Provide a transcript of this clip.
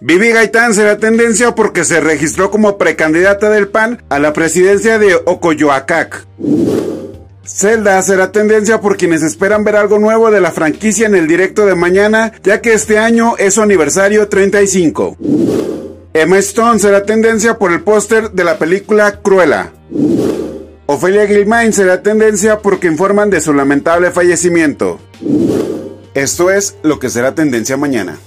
Vivi Gaitán será tendencia porque se registró como precandidata del PAN a la presidencia de Ocoyoacac. Zelda será tendencia por quienes esperan ver algo nuevo de la franquicia en el directo de mañana, ya que este año es su aniversario 35. Emma Stone será tendencia por el póster de la película Cruella. Ophelia Gilmain será tendencia porque informan de su lamentable fallecimiento. Esto es lo que será tendencia mañana.